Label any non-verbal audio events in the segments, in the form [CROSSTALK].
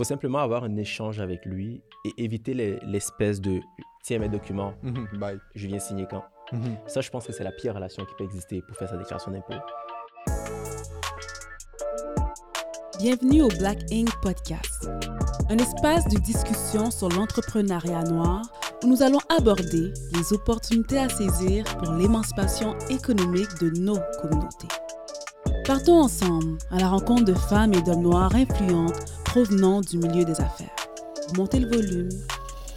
faut simplement avoir un échange avec lui et éviter les- l'espèce de tiens mes documents, Mhm, Bye. je viens signer quand. Mhm. Ça, je pense que c'est la pire relation qui peut exister pour faire sa déclaration d'impôt. Bienvenue au Black Ink Podcast, un espace de discussion sur l'entrepreneuriat noir où nous allons aborder les opportunités à saisir pour l'émancipation économique de nos communautés. Partons ensemble à la rencontre de femmes et d'hommes noirs influentes provenant du milieu des affaires. Montez le volume,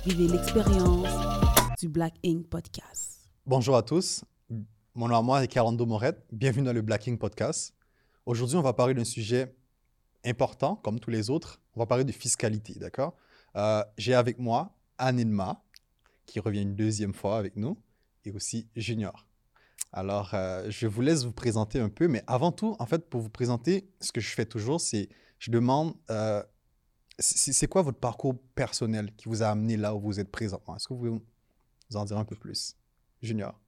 vivez l'expérience du Black Ink Podcast. Bonjour à tous. Mon nom à moi est Carando Morette. Bienvenue dans le Blacking Podcast. Aujourd'hui, on va parler d'un sujet important, comme tous les autres. On va parler de fiscalité, d'accord? Euh, J'ai avec moi Anne Inma, qui revient une deuxième fois avec nous, et aussi Junior. Alors, euh, je vous laisse vous présenter un peu, mais avant tout, en fait, pour vous présenter, ce que je fais toujours, c'est je demande, euh, c'est quoi votre parcours personnel qui vous a amené là où vous êtes présentement? Est-ce que vous pouvez nous en dire un peu plus? Junior.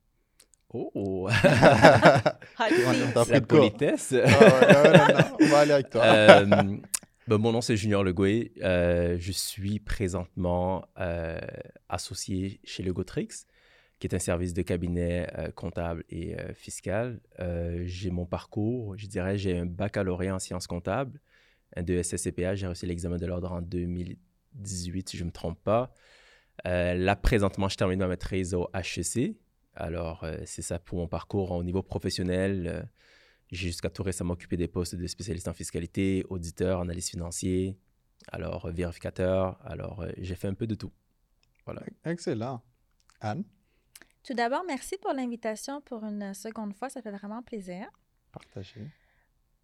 Oh, [LAUGHS] pris la politesse. Ah ouais, non, non, non, on va aller avec toi. Euh, ben, mon nom, c'est Junior Legoué. Euh, je suis présentement euh, associé chez Legotrix, qui est un service de cabinet euh, comptable et euh, fiscal. Euh, j'ai mon parcours, je dirais, j'ai un baccalauréat en sciences comptables, de SSCPA. J'ai reçu l'examen de l'ordre en 2018, si je ne me trompe pas. Euh, là, présentement, je termine ma maîtrise au HEC. Alors, euh, c'est ça pour mon parcours au niveau professionnel. Euh, j'ai jusqu'à tout récemment occupé des postes de spécialiste en fiscalité, auditeur, analyste financier, alors euh, vérificateur. Alors, euh, j'ai fait un peu de tout. Voilà. Excellent. Anne, Tout d'abord, merci pour l'invitation pour une seconde fois. Ça fait vraiment plaisir. partagez.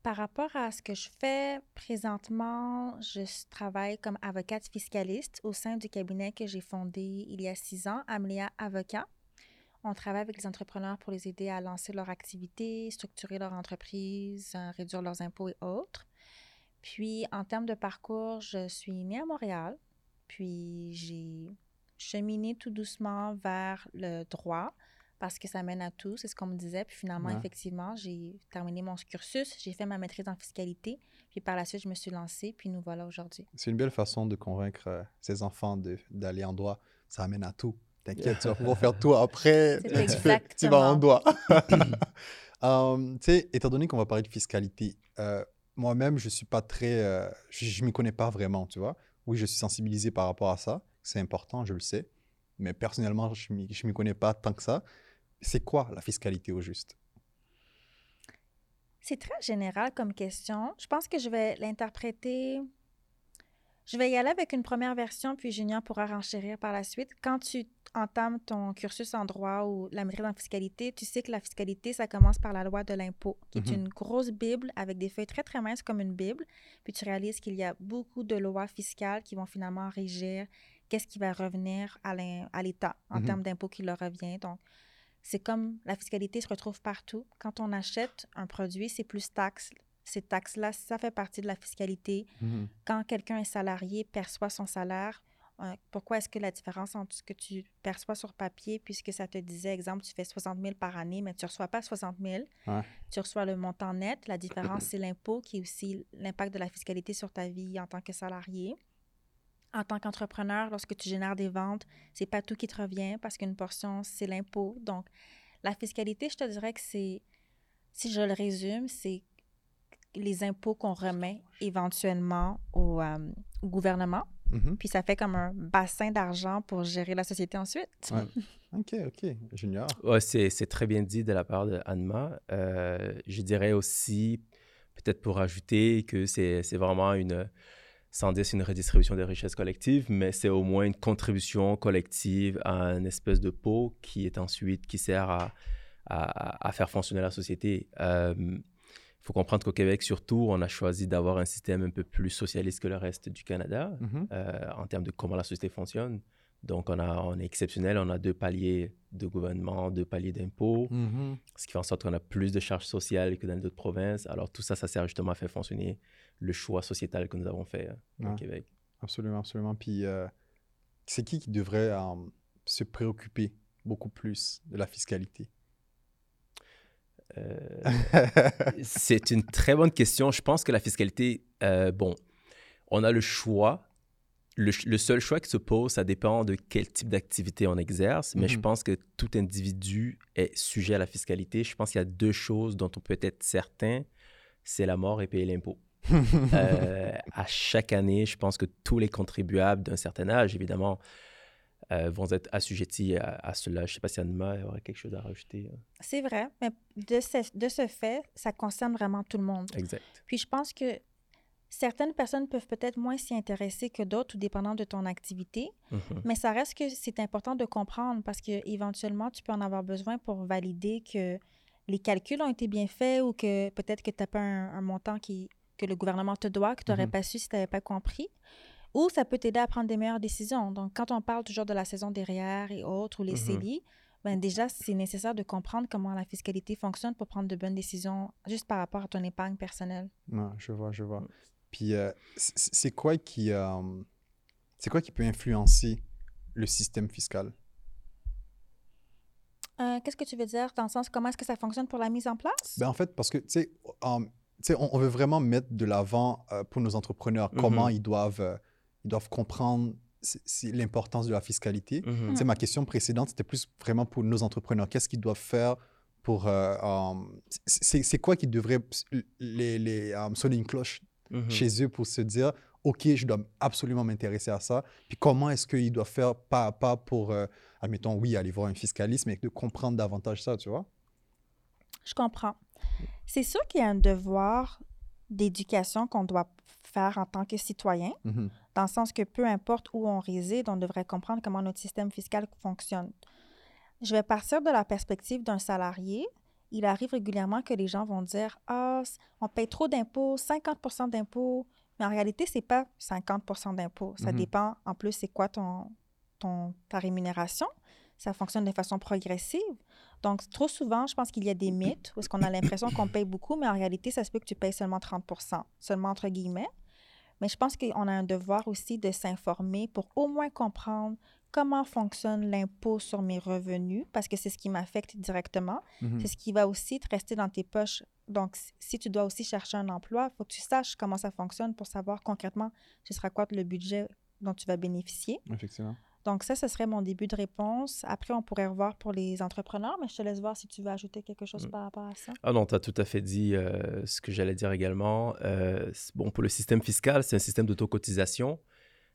Par rapport à ce que je fais présentement, je travaille comme avocate fiscaliste au sein du cabinet que j'ai fondé il y a six ans, Amelia Avocat. On travaille avec les entrepreneurs pour les aider à lancer leur activité, structurer leur entreprise, euh, réduire leurs impôts et autres. Puis, en termes de parcours, je suis née à Montréal, puis j'ai cheminé tout doucement vers le droit parce que ça mène à tout, c'est ce qu'on me disait. Puis finalement, Ouais. effectivement, j'ai terminé mon cursus, j'ai fait ma maîtrise en fiscalité, puis par la suite, je me suis lancée, puis nous voilà aujourd'hui. C'est une belle façon de convaincre euh, ses enfants d'aller en droit. Ça amène à tout. T'inquiète, tu vas pouvoir faire tout après. [LAUGHS] Tu, fais- tu vas en droit. Um, [LAUGHS] [LAUGHS] tu sais, étant donné qu'on va parler de fiscalité, euh, moi-même, je suis pas très. euh, je je m'y connais pas vraiment, tu vois. Oui, je suis sensibilisé par rapport à ça. C'est important, je le sais. Mais personnellement, je je m'y connais pas tant que ça. C'est quoi la fiscalité au juste? C'est très général comme question. Je pense que je vais l'interpréter. Je vais y aller avec une première version, puis Junior pourra renchérir par la suite. Quand tu entames ton cursus en droit ou la maîtrise en fiscalité, tu sais que la fiscalité, ça commence par la loi de l'impôt, qui est Mhm. une grosse Bible avec des feuilles très, très minces comme une Bible. Puis tu réalises qu'il y a beaucoup de lois fiscales qui vont finalement régir qu'est-ce qui va revenir à l'État en Mhm. termes d'impôts qui leur revient. Donc, c'est comme la fiscalité se retrouve partout. Quand on achète un produit, c'est plus taxes. Ces taxes-là, ça fait partie de la fiscalité. Mhm. Quand quelqu'un est salarié, perçoit son salaire, euh, pourquoi est-ce que la différence entre ce que tu perçois sur papier, puisque ça te disait, exemple, tu fais 60 000 par année, mais tu ne reçois pas 60 000, Ouais. tu reçois le montant net. La différence, c'est l'impôt, qui est aussi l'impact de la fiscalité sur ta vie en tant que salarié. En tant qu'entrepreneur, lorsque tu génères des ventes, c'est pas tout qui te revient parce qu'une portion, c'est l'impôt. Donc, la fiscalité, je te dirais que c'est, si je le résume, c'est les impôts qu'on remet éventuellement au, euh, au gouvernement. Mhm. Puis ça fait comme un bassin d'argent pour gérer la société ensuite. Ouais. [LAUGHS] Ok, ok. Junior? Ouais, c'est, très bien dit de la part de Anma. Euh, je dirais aussi, peut-être pour ajouter, que c'est, c'est vraiment une, sans dire c'est une redistribution des richesses collectives, mais c'est au moins une contribution collective à une espèce de pot qui est ensuite, qui sert à, à, à faire fonctionner la société. Il faut comprendre qu'au Québec, surtout, on a choisi d'avoir un système un peu plus socialiste que le reste du Canada Mhm. euh, en termes de comment la société fonctionne. Donc, on, a, on est exceptionnel. On a deux paliers de gouvernement, deux paliers d'impôts, Mhm. ce qui fait en sorte qu'on a plus de charges sociales que dans d'autres provinces. Alors, tout ça, ça sert justement à faire fonctionner le choix sociétal que nous avons fait euh, au. Québec. Absolument, absolument. Puis, euh, c'est qui qui devrait euh, se préoccuper beaucoup plus de la fiscalité? [LAUGHS] C'est une très bonne question. Je pense que la fiscalité, bon, on a le choix. Le, seul choix qui se pose, ça dépend de quel type d'activité on exerce, mais je Mhm. pense que tout individu est sujet à la fiscalité. Je pense qu'il y a deux choses dont on peut être certain, c'est la mort et payer l'impôt. [LAUGHS] Euh, à chaque année, je pense que tous les contribuables d'un certain âge, évidemment, euh, vont être assujettis à, à cela. Je ne sais pas si Anima aurait quelque chose à rajouter. euh. C'est vrai, mais de ce, de ce fait, ça concerne vraiment tout le monde. Exact. Puis je pense que certaines personnes peuvent peut-être moins s'y intéresser que d'autres, tout dépendant de ton activité. Mhm. Mais ça reste que c'est important de comprendre parce que éventuellement, tu peux en avoir besoin pour valider que les calculs ont été bien faits ou que peut-être que tu n'as pas un, un montant qui, que le gouvernement te doit, que tu n'aurais Mhm. pas su si tu n'avais pas compris. Ou ça peut t'aider à prendre des meilleures décisions. Donc, quand on parle toujours de la saison derrière et autres, ou les Mhm. CELI, ben déjà, c'est nécessaire de comprendre comment la fiscalité fonctionne pour prendre de bonnes décisions juste par rapport à ton épargne personnelle. Non, je vois, je vois. Puis, euh, c'est quoi qui, euh, c'est quoi qui peut influencer le système fiscal? Euh, Qu'est-ce que tu veux dire? Dans le sens comment est-ce que ça fonctionne pour la mise en place? Ben, en fait, parce que, tu sais, on, on veut vraiment mettre de l'avant euh, pour nos entrepreneurs Mhm. comment ils doivent, euh, ils doivent comprendre c'est- c'est l'importance de la fiscalité. Tu sais, ma question précédente, c'était plus vraiment pour nos entrepreneurs. Qu'est-ce qu'ils doivent faire pour... c'est c'est quoi qui devrait les, les, sonner une cloche Mhm. chez eux pour se dire, OK, je dois absolument m'intéresser à ça. Puis comment est-ce qu'ils doivent faire pas à pas pour, euh, admettons, oui, aller voir un fiscaliste, mais de comprendre davantage ça, tu vois? Je comprends. C'est sûr qu'il y a un devoir d'éducation qu'on doit faire en tant que citoyen, Mhm. dans le sens que peu importe où on réside, on devrait comprendre comment notre système fiscal fonctionne. Je vais partir de la perspective d'un salarié. Il arrive régulièrement que les gens vont dire Ah, on paye trop d'impôts, 50 d'impôts. Mais en réalité, ce n'est pas 50 d'impôts. Ça Mhm. dépend, en plus, c'est quoi ton, ton, ta rémunération. Ça fonctionne de façon progressive. Donc, trop souvent, je pense qu'il y a des mythes où est-ce qu'on a l'impression qu'on paye beaucoup, mais en réalité, ça se peut que tu payes seulement 30% seulement entre guillemets. Mais je pense qu'on a un devoir aussi de s'informer pour au moins comprendre comment fonctionne l'impôt sur mes revenus, parce que c'est ce qui m'affecte directement. Mhm. C'est ce qui va aussi te rester dans tes poches. Donc, si- tu dois aussi chercher un emploi, il faut que tu saches comment ça fonctionne pour savoir concrètement ce sera quoi le budget dont tu vas bénéficier. Effectivement. Donc, ça, ce serait mon début de réponse. Après, on pourrait revoir pour les entrepreneurs, mais je te laisse voir si tu veux ajouter quelque chose Mm. par rapport à ça. Ah non, tu as tout à fait dit euh, ce que j'allais dire également. Euh, bon, pour le système fiscal, c'est un système d'autocotisation.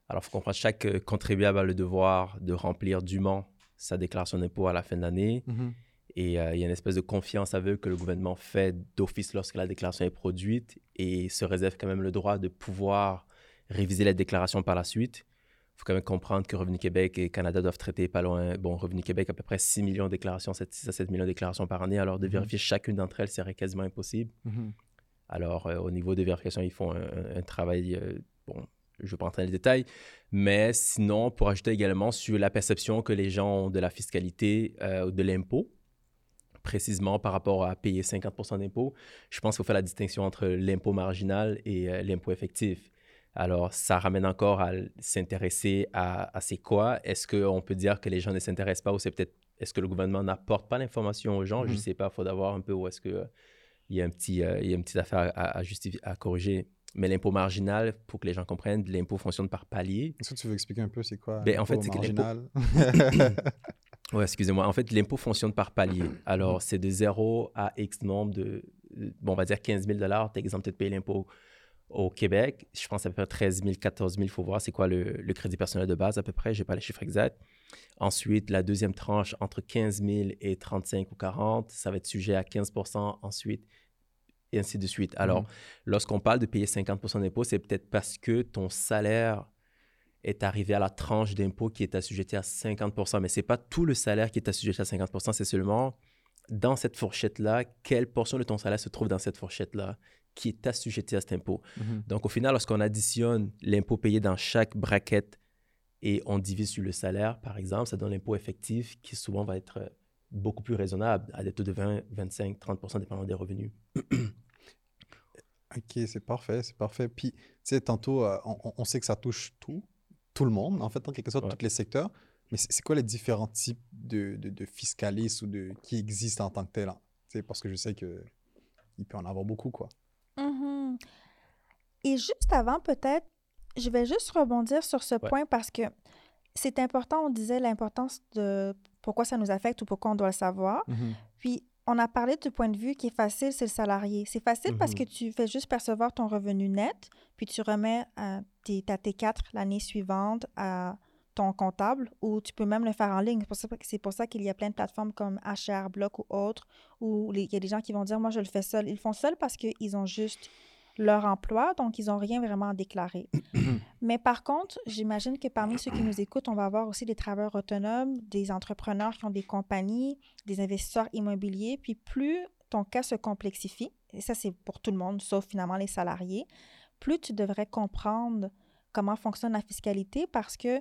Alors, il faut comprendre chaque euh, contribuable a le devoir de remplir dûment sa déclaration d'impôt à la fin de l'année. Mhm. Et euh, il y a une espèce de confiance aveugle que le gouvernement fait d'office lorsque la déclaration est produite et se réserve quand même le droit de pouvoir réviser la déclaration par la suite. Il faut quand même comprendre que Revenu Québec et Canada doivent traiter pas loin. Bon, Revenu Québec, à peu près 6 millions de déclarations, 7, 6 à 7 millions de déclarations par année. Alors, de Mhm. vérifier chacune d'entre elles serait quasiment impossible. Mhm. Alors, euh, au niveau de vérification, ils font un, un- un travail, euh, bon, je ne vais pas entrer dans les détails, mais sinon, pour ajouter également sur la perception que les gens ont de la fiscalité, euh, de l'impôt, précisément par rapport à payer 50% d'impôt, je pense qu'il faut faire la distinction entre l'impôt marginal et euh, l'impôt effectif. Alors, ça ramène encore à s'intéresser à, à c'est quoi? Est-ce qu'on peut dire que les gens ne s'intéressent pas ou c'est peut-être, est-ce que le gouvernement n'apporte pas l'information aux gens? Je ne Mhm. sais pas, il faut voir un peu où est-ce que euh, y a un petit, euh, il y a une petite affaire à, à justifier, à corriger. Mais l'impôt marginal, pour que les gens comprennent, l'impôt fonctionne par palier. Est-ce que tu veux expliquer un peu c'est quoi Ben, en l'impôt fait, marginal? [COUGHS] Ouais, excusez-moi. En fait, l'impôt fonctionne par palier. Alors, c'est de 0 à X nombre de, bon, on va dire 15 000 Par exemple, de payer l'impôt au Québec. Je pense à peu près 13 000, 14 000. Il faut voir c'est quoi le, le crédit personnel de base à peu près. Je n'ai pas les chiffres exacts. Ensuite, la deuxième tranche, entre 15 000 et 35 ou 40, ça va être sujet à 15% ensuite, et ainsi de suite. Alors, Mhm. lorsqu'on parle de payer 50% d'impôt, c'est peut-être parce que ton salaire est arrivé à la tranche d'impôt qui est assujetti à 50% mais ce n'est pas tout le salaire qui est assujetti à 50% c'est seulement dans cette fourchette-là, quelle portion de ton salaire se trouve dans cette fourchette-là qui est assujetti à cet impôt. Mhm. Donc, au final, lorsqu'on additionne l'impôt payé dans chaque braquette et on divise sur le salaire, par exemple, ça donne l'impôt effectif qui souvent va être euh, beaucoup plus raisonnable, à des taux de 20, 25, 30 dépendant des revenus. Ok, c'est parfait, c'est parfait. Puis, tu sais, tantôt, euh, on, sait que ça touche tout, tout le monde, en fait, en quelque sorte, Ouais. tous les secteurs. Mais c'est c'est quoi les différents types de, de, de fiscalistes ou de, qui existent en tant que tel? hein? Tu sais, parce que je sais que il peut en avoir beaucoup, quoi. Mhm. Et juste avant, peut-être, je vais juste rebondir sur ce point parce que c'est important, on disait l'importance de pourquoi ça nous affecte ou pourquoi on doit le savoir. Mhm. Puis, on a parlé du point de vue qui est facile, c'est le salarié. C'est facile parce Mhm. que tu fais juste percevoir ton revenu net, puis tu remets à tes, ta T4 l'année suivante à ton comptable ou tu peux même le faire en ligne. C'est pour ça, ça qu'il y a plein de plateformes comme HR Block ou autres où il y a des gens qui vont dire Moi, je le fais seul. Ils le font seul parce qu'ils ont juste leur emploi, donc ils n'ont rien vraiment à déclarer. [CLEARS THROAT] Mais par contre, j'imagine que parmi ceux qui nous écoutent, on va avoir aussi des travailleurs autonomes, des entrepreneurs qui ont des compagnies, des investisseurs immobiliers. Puis plus ton cas se complexifie, et ça c'est pour tout le monde, sauf finalement les salariés, plus tu devrais comprendre comment fonctionne la fiscalité parce que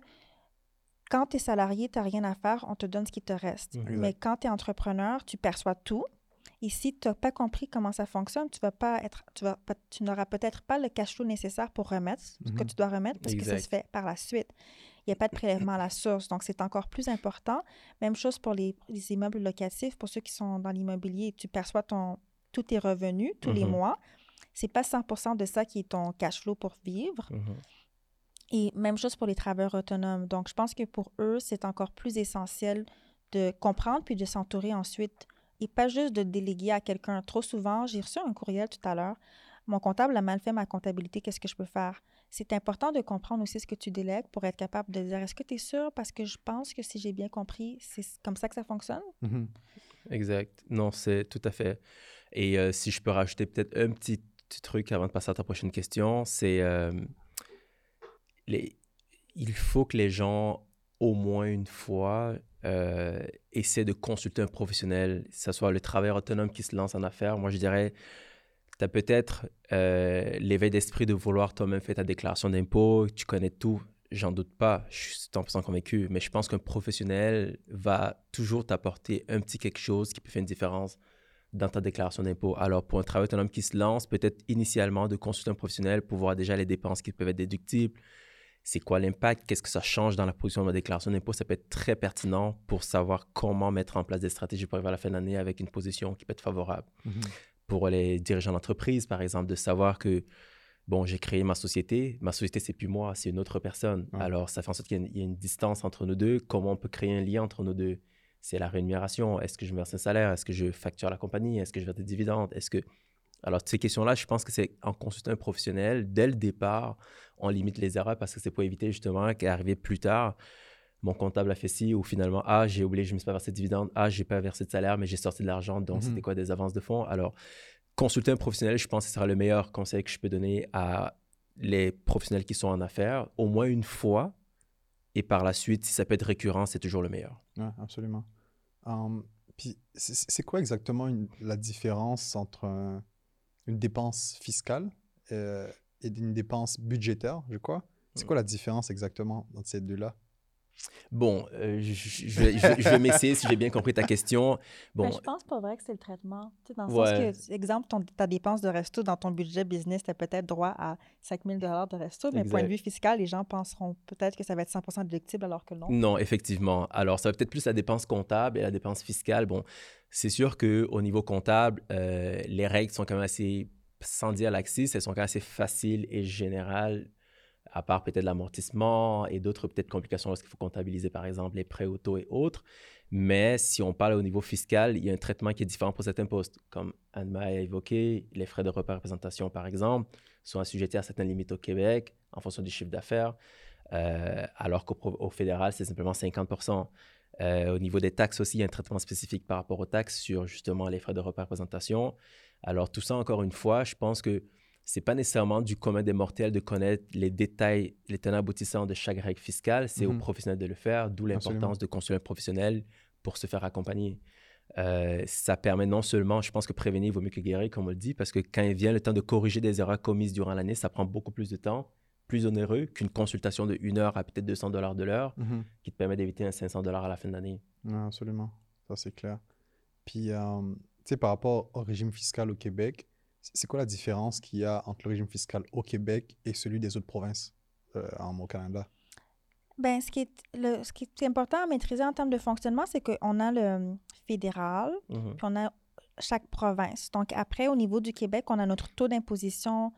quand tu es salarié, tu n'as rien à faire, on te donne ce qui te reste. Mhm. Mais quand tu es entrepreneur, tu perçois tout. Et si tu n'as pas compris comment ça fonctionne, tu vas pas être, tu vas tu n'auras peut-être pas le cash flow nécessaire pour remettre ce que Mhm. tu dois remettre parce que ça se fait par la suite. Il n'y a pas de prélèvement à la source, donc c'est encore plus important. Même chose pour les, les immeubles locatifs, pour ceux qui sont dans l'immobilier, tu perçois ton, tous tes revenus tous les Mhm. mois. C'est pas 100% de ça qui est ton cash flow pour vivre. Mhm. Et même chose pour les travailleurs autonomes. Donc, je pense que pour eux, c'est encore plus essentiel de comprendre puis de s'entourer ensuite et pas juste de déléguer à quelqu'un. Trop souvent, j'ai reçu un courriel tout à l'heure. Mon comptable a mal fait ma comptabilité, qu'est-ce que je peux faire? C'est important de comprendre aussi ce que tu délègues pour être capable de dire est-ce que tu es sûr? Parce que je pense que si j'ai bien compris, c'est comme ça que ça fonctionne? Mhm. Exact. Non, c'est tout à fait. Et euh, si je peux rajouter peut-être un petit, truc avant de passer à ta prochaine question, c'est euh, il faut que les gens, au moins une fois, euh, essaient de consulter un professionnel, que ce soit le travailleur autonome qui se lance en affaires. Moi, je dirais, tu as peut-être euh, l'éveil d'esprit de vouloir toi-même faire ta déclaration d'impôt, tu connais tout. J'en doute pas, je suis 100% convaincu, mais je pense qu'un professionnel va toujours t'apporter un petit quelque chose qui peut faire une différence dans ta déclaration d'impôt. Alors, pour un travailleur autonome qui se lance, peut-être initialement de consulter un professionnel pour voir déjà les dépenses qui peuvent être déductibles. C'est quoi l'impact? Qu'est-ce que ça change dans la position de ma déclaration d'impôt? Ça peut être très pertinent pour savoir comment mettre en place des stratégies pour arriver à la fin de l'année avec une position qui peut être favorable Mhm. pour les dirigeants d'entreprise, par exemple, de savoir que, bon, j'ai créé ma société, ma société, c'est plus moi, c'est une autre personne. Alors, ça fait en sorte qu'il y a une- il y, a une distance entre nous deux. Comment on peut créer un lien entre nous deux? C'est la rémunération. Est-ce que je verse un salaire? Est-ce que je facture la compagnie? Est-ce que je verse des dividendes? Est-ce que... Alors, ces questions-là, je pense que c'est en consultant un professionnel, dès le départ, on limite les erreurs parce que c'est pour éviter justement qu'arriver plus tard, mon comptable a fait ci ou finalement, ah, j'ai oublié, je ne me suis pas versé de dividende, ah, j'ai pas versé de salaire, mais j'ai sorti de l'argent, donc Mhm. c'était quoi des avances de fonds? Alors, consulter un professionnel, je pense que ce sera le meilleur conseil que je peux donner à les professionnels qui sont en affaires, au moins une fois, et par la suite, si ça peut être récurrent, c'est toujours le meilleur. Ouais, absolument. Hum, puis, c'est c'est quoi exactement une- la différence entre un- une dépense fiscale euh, et une dépense budgétaire, je crois? C'est quoi la différence exactement entre ces deux-là? Bon, euh, je, je- je vais, je m'essayer si j'ai bien compris ta question. Bon, Ben, je pense pas vrai que c'est le traitement. Tu sais, dans le Ouais. sens que, exemple, ton, ta dépense de resto dans ton budget business, tu as peut-être droit à 5 000 de resto, mais point de Exact. vue fiscal, les gens penseront peut-être que ça va être 100 déductible alors que non. Non, effectivement. Alors, ça va peut-être plus la dépense comptable et la dépense fiscale. Bon, c'est sûr qu'au niveau comptable, euh, les règles sont quand même assez, sans dire laxistes, elles sont quand même assez faciles et générales, à part peut-être l'amortissement et d'autres peut-être complications lorsqu'il faut comptabiliser, par exemple, les prêts auto et autres. Mais si on parle au niveau fiscal, il y a un traitement qui est différent pour certains postes. Comme Anne-Ma a évoqué, les frais de représentation, par exemple, sont assujettis à certaines limites au Québec en fonction du chiffre d'affaires. Euh, alors qu'au fédéral, c'est simplement 50 Euh, Au niveau des taxes aussi, il y a un traitement spécifique par rapport aux taxes sur justement les frais de représentation. Alors tout ça, encore une fois, je pense que c'est pas nécessairement du commun des mortels de connaître les détails, les tenants aboutissants de chaque règle fiscale. C'est aux Mhm. professionnels de le faire, d'où l'importance de consulter un professionnel pour se faire accompagner. Euh, ça permet non seulement, je pense que prévenir vaut mieux que guérir, comme on le dit, parce que quand il vient le temps de corriger des erreurs commises durant l'année, ça prend beaucoup plus de temps, plus onéreux qu'une consultation de une heure à peut-être 200 dollars de l'heure, Mhm. qui te permet d'éviter un 500 dollars à la fin de l'année. Absolument. Ça, c'est clair. Puis, euh, tu sais, par rapport au régime fiscal au Québec, c'est quoi la différence qu'il y a entre le régime fiscal au Québec et celui des autres provinces euh, en, au Canada? Ben, ce, qui est, le, ce qui est important à maîtriser en termes de fonctionnement, c'est qu'on a le fédéral, Mhm. puis on a chaque province. Donc, après, au niveau du Québec, on a notre taux d'imposition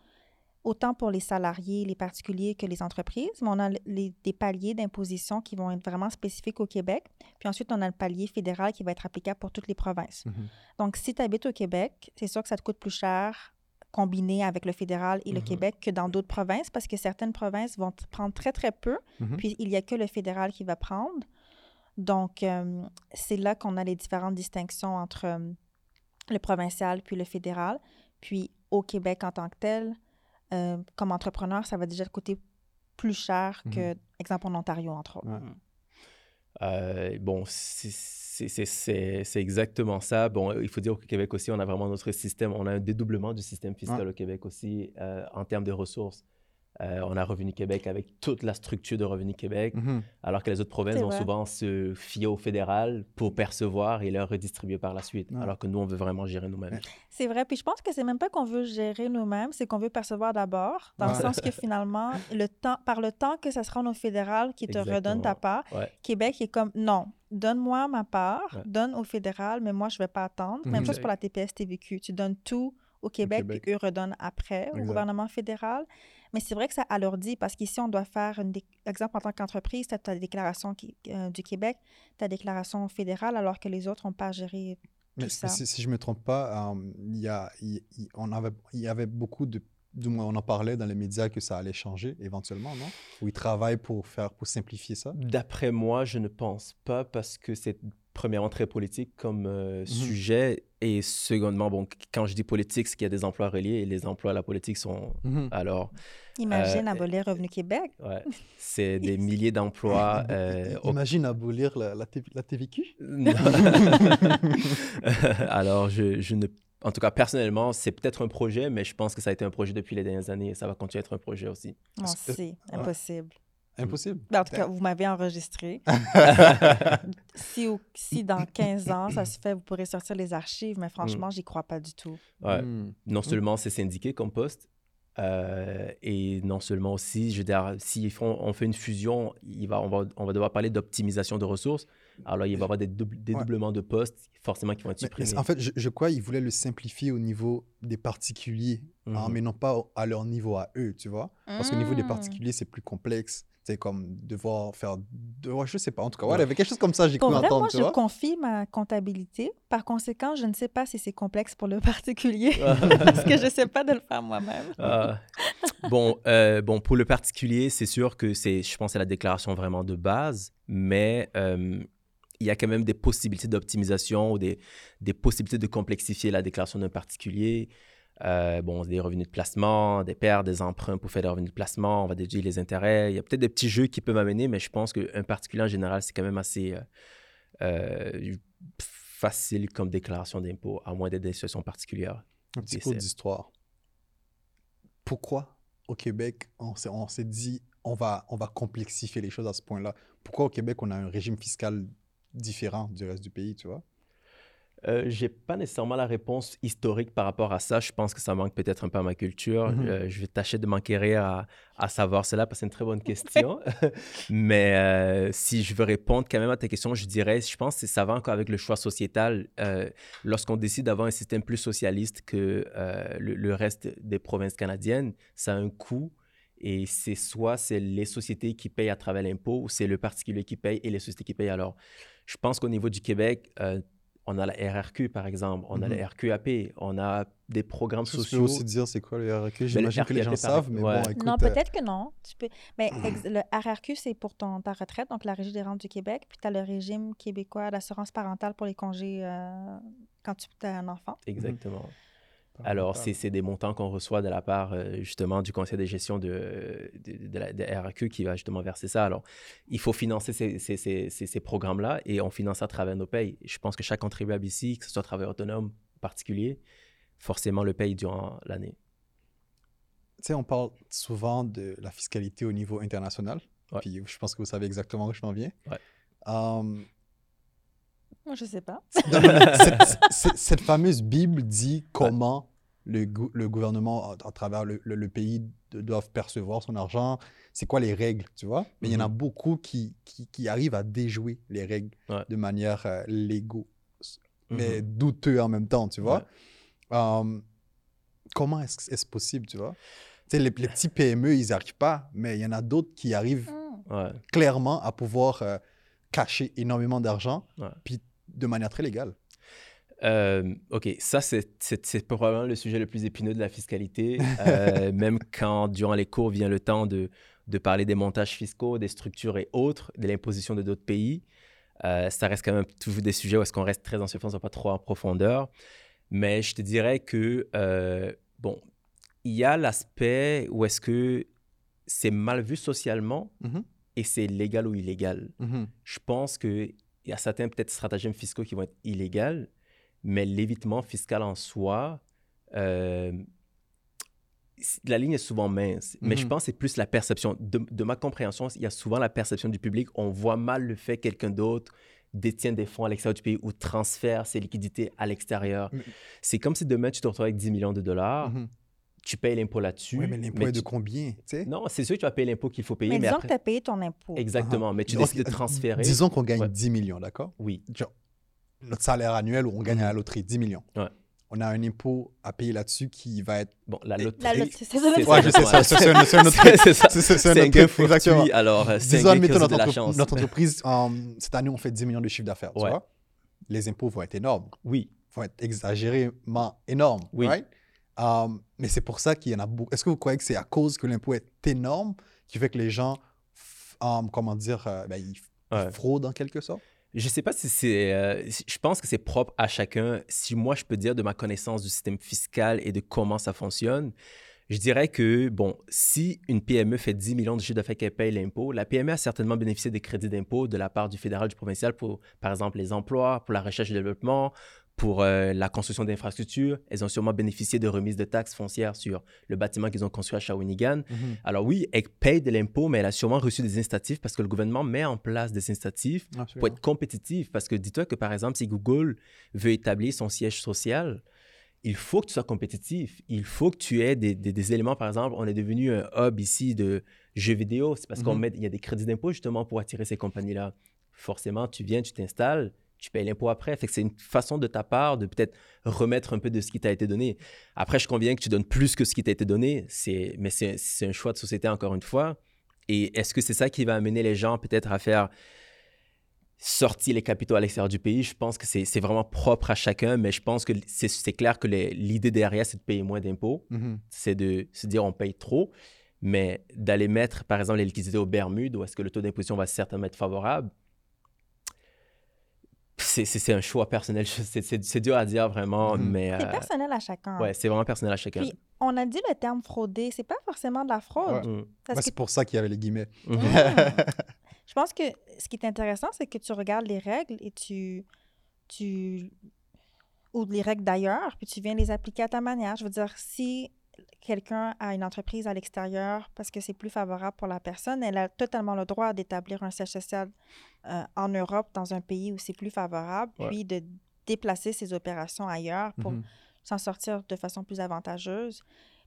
autant pour les salariés, les particuliers que les entreprises, mais on a les, des paliers d'imposition qui vont être vraiment spécifiques au Québec. Puis ensuite, on a le palier fédéral qui va être applicable pour toutes les provinces. Mhm. Donc, si tu habites au Québec, c'est sûr que ça te coûte plus cher combiné avec le fédéral et le Mhm. Québec que dans d'autres provinces parce que certaines provinces vont prendre très, très peu, Mhm. puis il n'y a que le fédéral qui va prendre. Donc, euh, c'est là qu'on a les différentes distinctions entre euh, le provincial puis le fédéral. Puis, au Québec en tant que tel, euh, comme entrepreneur, ça va déjà te coûter plus cher que, exemple, en Ontario, entre autres. Ouais. Euh, bon, c'est- exactement ça. Bon, il faut dire qu'au Québec aussi, on a vraiment notre système, on a un dédoublement du système fiscal Ouais. au Québec aussi euh, en termes de ressources. Euh, on a Revenu Québec avec toute la structure de Revenu Québec, Mhm. alors que les autres provinces vont souvent se fier au fédéral pour percevoir et leur redistribuer par la suite, Ouais. alors que nous, on veut vraiment gérer nous-mêmes. C'est vrai. Puis je pense que c'est même pas qu'on veut gérer nous-mêmes, c'est qu'on veut percevoir d'abord, dans le sens que finalement, le temps, par le temps que ça se rend au fédéral qui te redonne ta Exactement. part, Ouais. Québec est comme non, donne-moi ma part, Ouais. donne au fédéral, mais moi je vais pas attendre. Même Mhm. chose pour la TPS TVQ. Tu donnes tout au Québec, Québec. puis eux redonnent après au Exact. gouvernement fédéral. Mais c'est vrai que ça alourdit parce qu'ici, on doit faire, une exemple, en tant qu'entreprise, tu as ta déclaration qui- euh, du Québec, ta déclaration fédérale, alors que les autres n'ont pas géré Mais tout ça. si- si je me trompe pas, euh, il y, a, on avait, il y avait beaucoup de. Du moins, on en parlait dans les médias que ça allait changer éventuellement, non? Ou ils travaillent pour, faire, pour simplifier ça? D'après moi, je ne pense pas parce que c'est premièrement très politique comme euh, sujet et secondement, bon, quand je dis politique, c'est qu'il y a des emplois reliés et les emplois à la politique sont alors, Imagine Euh, abolir Revenu Québec. ouais, c'est [LAUGHS] des milliers d'emplois. [LAUGHS] euh, au- Imagine abolir la, la, la TVQ Non. [LAUGHS] alors, je, je ne, en tout cas personnellement, c'est peut-être un projet, mais je pense que ça a été un projet depuis les dernières années et ça va continuer à être un projet aussi. Non, ouais. impossible. Impossible. Ben, en tout cas, vous m'avez enregistré. [LAUGHS] si, au- si dans 15 ans, ça se fait, vous pourrez sortir les archives, mais franchement, j'y crois pas du tout. Ouais. Hmm. non seulement c'est syndiqué comme poste, euh, et non seulement aussi, je veux dire, si on fait une fusion, il va, on, va, on va devoir parler d'optimisation de ressources. Alors, il va y avoir des doubl- dédoublements de postes, forcément, qui vont être Mais- mais supprimés. en fait, je, je crois qu'ils voulaient le simplifier au niveau des particuliers, hein, Mhm. mais non pas à leur niveau à eux, tu vois. Parce qu'au niveau des Mm. particuliers, c'est plus complexe. C'est comme devoir faire. De... ouais, je sais pas, en tout cas. Ouais. Ouais, il y avait quelque chose comme ça, j'ai cru vrai, entendre, moi, tu je vois. confie ma comptabilité. Par conséquent, je ne sais pas si c'est complexe pour le [LAUGHS] particulier, parce que je ne sais pas de le faire moi-même. Ah. bon, euh, bon, pour le particulier, c'est sûr que c'est, je pense, c'est la déclaration vraiment de base, mais euh, il y a quand même des possibilités d'optimisation ou des, des possibilités de complexifier la déclaration d'un particulier. Euh, bon, des revenus de placement, des pertes, des emprunts pour faire des revenus de placement, on va déduire les intérêts. Il y a peut-être des petits jeux qui peuvent amener, mais je pense qu'un particulier en général, c'est quand même assez euh, euh, facile comme déclaration d'impôt, à moins d'être des situations particulières. Un petit Et cours d'histoire. Pourquoi au Québec, on s'est, on s'est dit on va, on va complexifier les choses à ce point-là? Pourquoi au Québec, on a un régime fiscal différent du reste du pays, tu vois? Euh, j'ai pas nécessairement la réponse historique par rapport à ça. Je pense que ça manque peut-être un peu à ma culture. Mhm. Euh, je vais tâcher de m'enquérir à, à savoir cela parce que c'est une très bonne [LAUGHS] question. [LAUGHS] Mais euh, si je veux répondre quand même à ta question, je dirais, je pense que ça va encore avec le choix sociétal. Euh, Lorsqu'on décide d'avoir un système plus socialiste que le, le reste des provinces canadiennes, ça a un coût. Et c'est soit c'est les sociétés qui payent à travers l'impôt ou c'est le particulier qui paye et les sociétés qui payent. Alors, je pense qu'au niveau du Québec, euh, on a la RRQ, par exemple, on a Mhm. la RQAP, on a des programmes Tu peux sociaux. aussi dire c'est quoi le RRQ J'imagine que les gens savent, mais bon, ouais. écoute. non, euh, peut-être que non. Tu peux... Mais [CLEARS THROAT] ex- le RRQ, c'est pour ton, ta retraite, donc la Régie des rentes du Québec. Puis tu as le régime québécois d'assurance parentale pour les congés euh, quand tu as un enfant. Exactement. Alors, c'est des montants qu'on reçoit de la part, euh, justement, du conseil de gestion de, de, de la de RAQ qui va justement verser ça. Alors, il faut financer ces, ces, ces, ces- ces programmes-là et on finance ça à travers nos payes. Je pense que chaque contribuable ici, que ce soit travailleur autonome particulier, forcément le paye durant l'année. Tu sais, on parle souvent de la fiscalité au niveau international. Ouais. Puis je pense que vous savez exactement où je m'en viens. Ouais. Euh, Moi, je sais pas. [LAUGHS] Cette, cette- cette fameuse Bible dit comment le, gou- le gouvernement, à, à travers le, le- le pays, de- doivent percevoir son argent. C'est quoi les règles, tu vois? Mais il y en a beaucoup qui, qui, qui arrivent à déjouer les règles Ouais. de manière euh, légaux, mais Mhm. douteux en même temps, tu vois? Ouais. Euh, comment est-ce est possible, tu vois? les, les petits PME, ils n'y arrivent pas, mais il y en a d'autres qui arrivent Hmm. Ouais. clairement à pouvoir euh, cacher énormément d'argent, Ouais. puis de manière très légale. Euh, OK, ça, c'est- probablement le sujet le plus épineux de la fiscalité. Euh, [LAUGHS] même quand, durant les cours, vient le temps de, de parler des montages fiscaux, des structures et autres, de l'imposition de d'autres pays, euh, ça reste quand même toujours des sujets où est-ce qu'on reste très en surface, pas trop en profondeur. Mais je te dirais que, bon, il y a l'aspect où est-ce que c'est mal vu socialement Mhm. et c'est légal ou illégal Mhm. je pense qu'il y a certains peut-être stratagèmes fiscaux qui vont être illégaux, mais l'évitement fiscal en soi, euh, la ligne est souvent mince. Mais je Mhm. pense que c'est plus la perception. De, de ma compréhension, il y a souvent la perception du public. On voit mal le fait que quelqu'un d'autre détient des fonds à l'extérieur du pays ou transfère ses liquidités à l'extérieur. C'est comme si demain, tu te retrouves avec 10 millions de dollars, Mhm. Tu payes l'impôt là-dessus. Mais l'impôt est de combien, tu sais? Non, c'est sûr que tu vas payer l'impôt qu'il faut payer, Mais mais, disons après... que tu as payé ton impôt. Exactement, mais tu Donc, décides de transférer. Disons qu'on gagne Ouais. 10 millions, d'accord? Oui, Genre, notre salaire annuel où on gagne à la Mhm. loterie, 10 millions. Ouais. On a un impôt à payer là-dessus qui va être... bon, la loterie... La loterie, c'est ça, Ouais, je sais, ça, c'est un, c'est un autre [LAUGHS] truc. C'est ça. C'est- c'est- c'est un C'est un gain fortuit, alors euh, c'est un gain notre, de la entre- chance. notre entreprise, euh, cette année, on fait 10 millions de chiffre d'affaires, tu Ouais. vois? Les impôts vont être énormes, Oui, vont être exagérément énormes, Oui. right? Um, mais c'est pour ça qu'il y en a beaucoup. Est-ce que vous croyez que c'est à cause que l'impôt est énorme qui fait que les gens, um, comment dire, euh, ben, ils, ils Ouais. fraudent en quelque sorte? je sais pas si c'est... euh, je pense que c'est propre à chacun. Si moi, je peux dire de ma connaissance du système fiscal et de comment ça fonctionne, je dirais que, bon, si une PME fait 10 millions de chiffre d'affaires qu'elle paye l'impôt, la PME a certainement bénéficié des crédits d'impôt de la part du fédéral, du provincial pour, par exemple, les emplois, pour la recherche et le développement, pour euh, la construction d'infrastructures. Elles ont sûrement bénéficié de remises de taxes foncières sur le bâtiment qu'ils ont construit à Shawinigan. Alors oui, elle paye de l'impôt, mais elle a sûrement reçu des incitatifs parce que le gouvernement met en place des incitatifs pour être compétitif. Parce que dis-toi que, par exemple, si Google veut établir son siège social, il faut que tu sois compétitif. Il faut que tu aies des, des- des éléments. Par exemple, on est devenu un hub ici de jeux vidéo. C'est parce qu'on Mhm. met, il y a des crédits d'impôt justement pour attirer ces compagnies-là. Forcément, tu viens, tu t'installes, tu payes l'impôt après. Fait que c'est une façon de ta part de peut-être remettre un peu de ce qui t'a été donné. Après, je conviens que tu donnes plus que ce qui t'a été donné, c'est, mais c'est, c'est un choix de société encore une fois. Et est-ce que c'est ça qui va amener les gens peut-être à faire sortir les capitaux à l'extérieur du pays? Je pense que c'est, c'est vraiment propre à chacun, mais je pense que c'est, c'est clair que les- l'idée derrière, c'est de payer moins d'impôts. Mhm. C'est de se dire on paye trop, mais d'aller mettre, par exemple, les liquidités aux Bermudes, où est-ce que le taux d'imposition va certainement être favorable, c'est, c'est- c'est un choix personnel. C'est, c'est- c'est dur à dire vraiment, Mhm. mais C'est euh, personnel à chacun. ouais, c'est vraiment personnel à chacun. Puis, on a dit le terme frauder, c'est pas forcément de la fraude. Ouais. Mm. Parce Ouais, que c'est pour ça qu'il y avait les guillemets. Mhm. [LAUGHS] Je pense que ce qui est intéressant, c'est que tu regardes les règles et tu, tu ou les règles d'ailleurs, puis tu viens les appliquer à ta manière. Je veux dire, si quelqu'un a une entreprise à l'extérieur parce que c'est plus favorable pour la personne, elle a totalement le droit d'établir un siège social euh, en Europe, dans un pays où c'est plus favorable, Ouais. puis de déplacer ses opérations ailleurs pour Mhm. s'en sortir de façon plus avantageuse.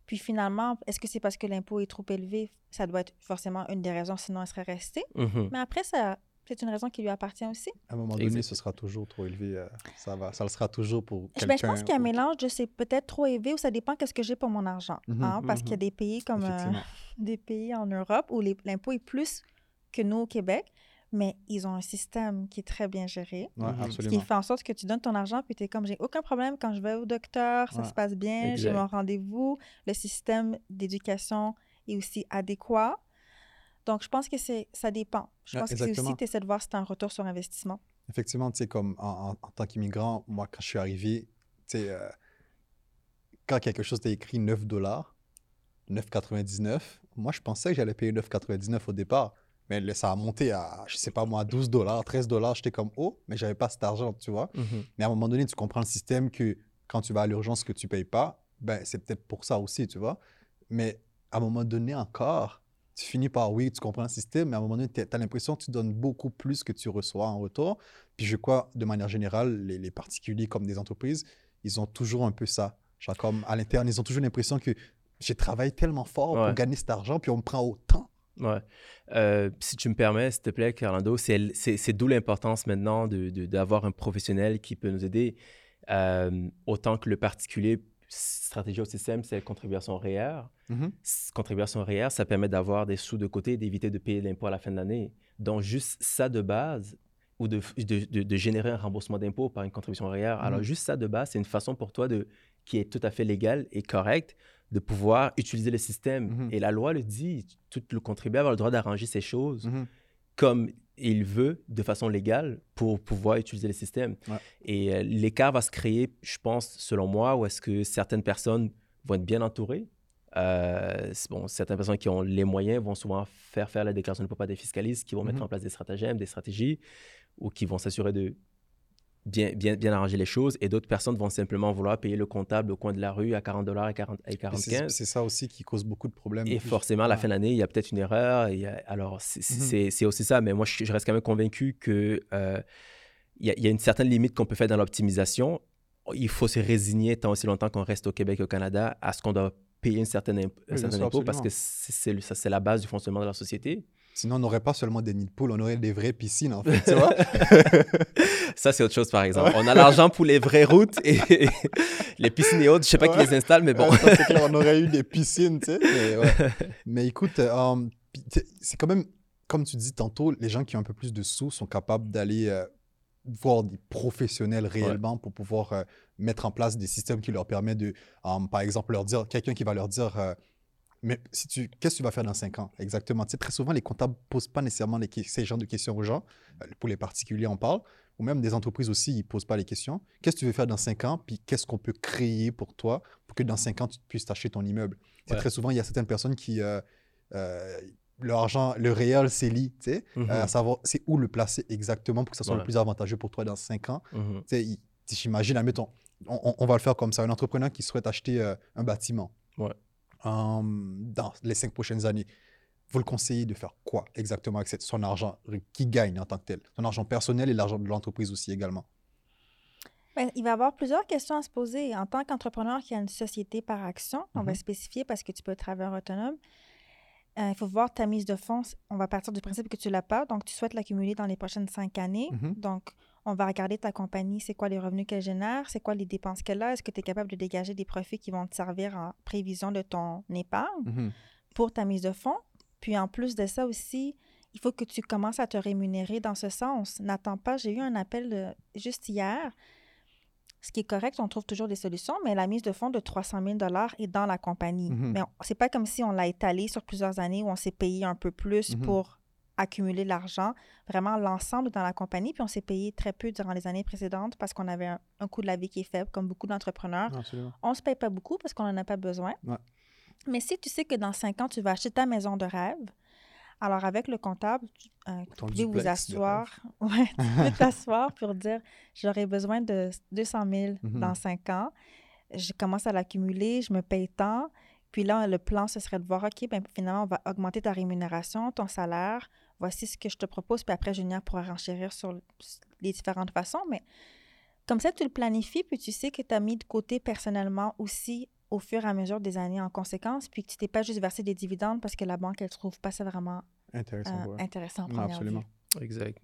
Puis finalement, est-ce que c'est parce que l'impôt est trop élevé? Ça doit être forcément une des raisons, sinon elle serait restée. Mhm. Mais après, ça, c'est une raison qui lui appartient aussi. À un moment donné, ce sera toujours trop élevé. euh, ça, va, ça le sera toujours pour Je, quelqu'un. ben, je pense qu'il y a un mélange de c'est peut-être trop élevé ou ça dépend qu'est-ce que j'ai pour mon argent. Mhm, hein, parce qu'il y a des pays comme euh, [LAUGHS] des pays en Europe où l'impôt est plus que nous au Québec, mais ils ont un système qui est très bien géré. Ouais, Mhm. Ce qui fait en sorte que tu donnes ton argent, puis tu es comme, j'ai aucun problème quand je vais au docteur, ça Ouais. se passe bien, j'ai mon rendez-vous, le système d'éducation est aussi adéquat. Donc, je pense que c'est ça dépend. Je pense que c'est aussi tu essaies de voir si tu un retour sur investissement. Effectivement, tu sais, comme en, en- en tant qu'immigrant, moi, quand je suis arrivé, tu sais, euh, quand quelque chose était écrit 9 dollars, 9,99, moi, je pensais que j'allais payer 9,99 au départ. Mais là, ça a monté à, je sais pas moi, 12 dollars, 13 dollars. J'étais comme, oh, mais j'avais pas cet argent, tu vois. Mhm. Mais à un moment donné, tu comprends le système que quand tu vas à l'urgence que tu payes pas, ben, c'est peut-être pour ça aussi, tu vois. Mais à un moment donné encore, tu finis par, oui, tu comprends le système, mais à un moment donné, tu as l'impression que tu donnes beaucoup plus que tu reçois en retour. Puis je crois, de manière générale, les, les particuliers comme des entreprises, ils ont toujours un peu ça. Genre comme à l'interne, ils ont toujours l'impression que j'ai travaillé tellement fort Ouais. pour gagner cet argent, puis on me prend autant. Ouais. Euh, si tu me permets, s'il te plaît, Carlando, c'est d'où l'importance maintenant de- de- d'avoir un professionnel qui peut nous aider, euh, autant que le particulier stratégie aussi simple, c'est contribution REER. Mhm. S- Contribution REER, ça permet d'avoir des sous de côté et d'éviter de payer l'impôt à la fin de l'année. Donc, juste ça de base, ou de, de, de- de générer un remboursement d'impôt par une contribution REER. Alors, Mhm. juste ça de base, c'est une façon pour toi de, qui est tout à fait légale et correcte de pouvoir utiliser le système. Mhm. Et la loi le dit, tout le contribuable a le droit d'arranger ces choses Mhm. comme il veut de façon légale pour pouvoir utiliser le système. Ouais. Et euh, l'écart va se créer, je pense, selon moi, où est-ce que certaines personnes vont être bien entourées. Euh, bon, certaines personnes qui ont les moyens vont souvent faire faire la déclaration de papa des fiscalistes, qui vont mettre Mhm. en place des stratagèmes, des stratégies, ou qui vont s'assurer de bien, bien, bien arranger les choses. Et d'autres personnes vont simplement vouloir payer le comptable au coin de la rue à 40 dollars et, 40, et Et c'est- 45. C'est ça aussi qui cause beaucoup de problèmes. Et forcément, à la fin de l'année, il y a peut-être une erreur. et, alors, c'est c'est aussi ça. Mais moi, je, je reste quand même convaincu que euh, il y, a- il y a une certaine limite qu'on peut faire dans l'optimisation. Il faut se résigner tant aussi longtemps qu'on reste au Québec et au Canada à ce qu'on doit payer une certaine imp- un certain impôt parce que c'est la base du fonctionnement de la société. Sinon, on n'aurait pas seulement des nids de poules, on aurait des vraies piscines, en fait, tu vois. [LAUGHS] ça, c'est autre chose, par exemple. On a l'argent pour les vraies routes et [LAUGHS] les piscines et autres. Je sais pas qui les installe, mais bon. Ça, clair, on aurait eu des piscines, tu sais. Mais, ouais. [LAUGHS] Mais écoute, euh, sais, c'est quand même, comme tu dis tantôt, les gens qui ont un peu plus de sous sont capables d'aller euh, voir des professionnels réellement pour pouvoir euh, mettre en place des systèmes qui leur permettent de, euh, par exemple, leur dire, quelqu'un qui va leur dire, mais si tu, qu'est-ce que tu vas faire dans cinq ans? Exactement Tu sais, Très souvent, les comptables ne posent pas nécessairement les, ces genres de questions aux gens. Euh, Pour les particuliers, on parle. Ou même des entreprises aussi, ils ne posent pas les questions. Qu'est-ce que tu veux faire dans cinq ans? Puis qu'est-ce qu'on peut créer pour toi pour que dans cinq ans, tu puisses t'acheter ton immeuble? Ouais. Très souvent, il y a certaines personnes qui. euh, euh, leur argent, le réel, c'est lit, tu sais, Mhm. euh, savoir c'est où le placer exactement pour que ça soit le plus avantageux pour toi dans cinq ans. Mhm. Tu sais, j'imagine, admettons, on, on- on va le faire comme ça, un entrepreneur qui souhaite acheter un bâtiment Ouais. Euh, dans les cinq prochaines années, vous le conseillez de faire quoi exactement avec cette- son argent qui gagne en tant que tel? Son argent personnel et l'argent de l'entreprise aussi également. Ben, il va y avoir plusieurs questions à se poser. En tant qu'entrepreneur qui a une société par action, on va Mhm. spécifier parce que tu peux être travailleur autonome. Euh, il faut voir ta mise de fonds. On va partir du principe que tu l'as pas, donc tu souhaites l'accumuler dans les prochaines cinq années. Mhm. Donc, on va regarder ta compagnie, c'est quoi les revenus qu'elle génère, c'est quoi les dépenses qu'elle a, est-ce que tu es capable de dégager des profits qui vont te servir en prévision de ton épargne Mhm. pour ta mise de fonds? Puis en plus de ça aussi, il faut que tu commences à te rémunérer dans ce sens. N'attends pas, j'ai eu un appel juste hier. Ce qui est correct, on trouve toujours des solutions, mais la mise de fonds de 300 000 est dans la compagnie. Mhm. Mais c'est pas comme si on l'a étalé sur plusieurs années où on s'est payé un peu plus Mhm. pour accumuler l'argent. Vraiment, l'ensemble dans la compagnie. Puis on s'est payé très peu durant les années précédentes parce qu'on avait un, un coût de la vie qui est faible, comme beaucoup d'entrepreneurs. On se paye pas beaucoup parce qu'on n'en a pas besoin. Ouais. Mais si tu sais que dans cinq ans, tu vas acheter ta maison de rêve, alors avec le comptable, tu- euh, Ton vous asseoir. [LAUGHS] Ouais, tu peux t'asseoir [LAUGHS] pour dire j'aurai besoin de 200 000 Mhm. dans cinq ans. Je commence à l'accumuler, je me paye tant. Puis là, le plan, ce serait de voir, OK, ben, finalement, on va augmenter ta rémunération, ton salaire. Voici ce que je te propose. Puis après, Junior pourra renchérir sur le- les différentes façons. Mais comme ça, tu le planifies, puis tu sais que tu as mis de côté personnellement aussi au fur et à mesure des années en conséquence, puis que tu t'es pas juste versé des dividendes parce que la banque, elle trouve pas ça vraiment Intéressant. euh, ouais. intéressant en Non, première absolument. vue. Exact.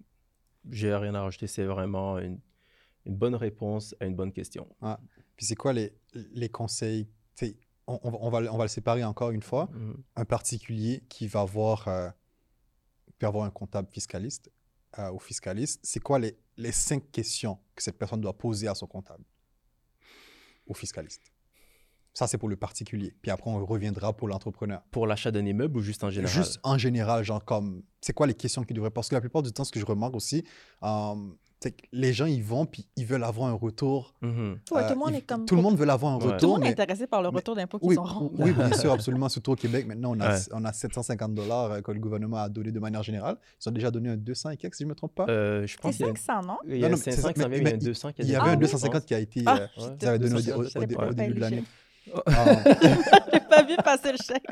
J'ai rien à rajouter. C'est vraiment une, une bonne réponse à une bonne question. Puis c'est quoi les, les conseils? On, on va- on va, le- on va le séparer encore une fois. Mhm. un particulier qui va avoir, euh, peut avoir un comptable fiscaliste euh, ou fiscaliste, c'est quoi les, les cinq questions que cette personne doit poser à son comptable ou fiscaliste? Ça, c'est pour le particulier. Puis après, on reviendra pour l'entrepreneur. Pour l'achat d'un immeuble ou juste en général? Juste en général, genre comme, c'est quoi les questions qu'ils devraient Parce que la plupart du temps, ce que je remarque aussi, euh, les gens, ils vont, puis ils veulent avoir un retour. Mhm. Ouais, euh, tout le monde ils- est comme. Tout le monde veut avoir un Ouais. retour. Tout le monde est intéressé par le mais- retour d'impôts qu'ils oui, auront. oui, bien sûr, absolument. Surtout au Québec, maintenant, on a, Ouais. on a 750 dollars euh, que le gouvernement a donné de manière générale. Ils ont déjà donné un 200 et quelques, si je ne me trompe pas. Euh, je C'est pense a, 500, non? il y Non, a non, c'est 500 ça, qui s'en mais- vient, il y a un mais 200 qui a Il y avait un été, je 250 pense. qui a été. Ah, euh, Ouais. vous avez donné au, début de l'année. Ah, J'ai pas vu passer le chèque.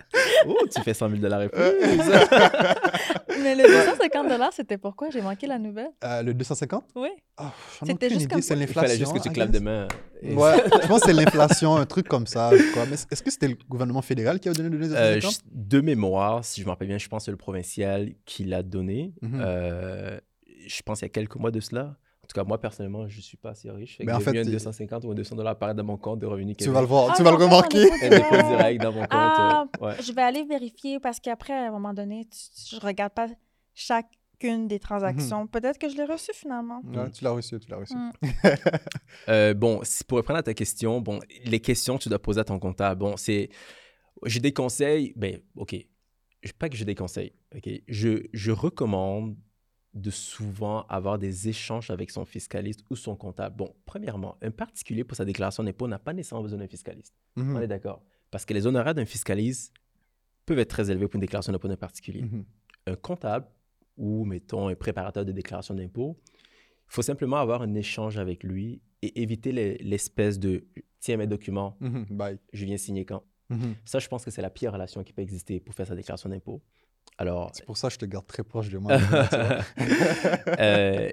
Oh, tu fais 100 000 dollars et plus. [LAUGHS] Mais le 250 c'était pourquoi? J'ai manqué la nouvelle. euh, le 250 Oui. Ah, C'était juste idée, comme- c'est Il fallait juste que tu I clapes guess. des mains. Et- Ouais, je pense que c'est l'inflation, un truc comme ça. Mais est-ce que c'était le gouvernement fédéral qui a donné le Euh, 250 je- de mémoire, si je me rappelle bien, je pense que c'est le provincial qui l'a donné. Mhm. Euh, je pense il y a quelques mois de cela. En tout cas, moi, personnellement, je ne suis pas assez riche. Fait Mais en fait, vu un t'es- 250 ou un 200 dollars apparaître dans mon compte de revenus Tu vas le voir, Ah, tu vas le remarquer. Un dépôt direct. dans mon compte. Ah, euh, ouais. Je vais aller vérifier parce qu'après, à un moment donné, tu- je regarde pas chacune des transactions. Peut-être que je l'ai reçu finalement. Ouais, tu l'as reçu, tu l'as reçu. Mm. [LAUGHS] Euh, bon, si- pour répondre à ta question, bon, les questions que tu dois poser à ton comptable, bon, c'est. J'ai des conseils, ben, OK. Je- Pas que j'ai des conseils, OK. Je, je recommande de souvent avoir des échanges avec son fiscaliste ou son comptable. Bon, premièrement, un particulier pour sa déclaration d'impôt n'a pas nécessairement besoin d'un fiscaliste. Mhm. On est d'accord. Parce que les honoraires d'un fiscaliste peuvent être très élevés pour une déclaration d'impôt d'un particulier. Mhm. Un comptable ou, mettons, un préparateur de déclaration d'impôt, il faut simplement avoir un échange avec lui et éviter les- l'espèce de tiens mes documents, Mhm. Bye. je viens signer quand. Ça, je pense que c'est la pire relation qui peut exister pour faire sa déclaration d'impôt. Alors, C'est pour ça que je te garde très proche de moi. [LAUGHS] euh,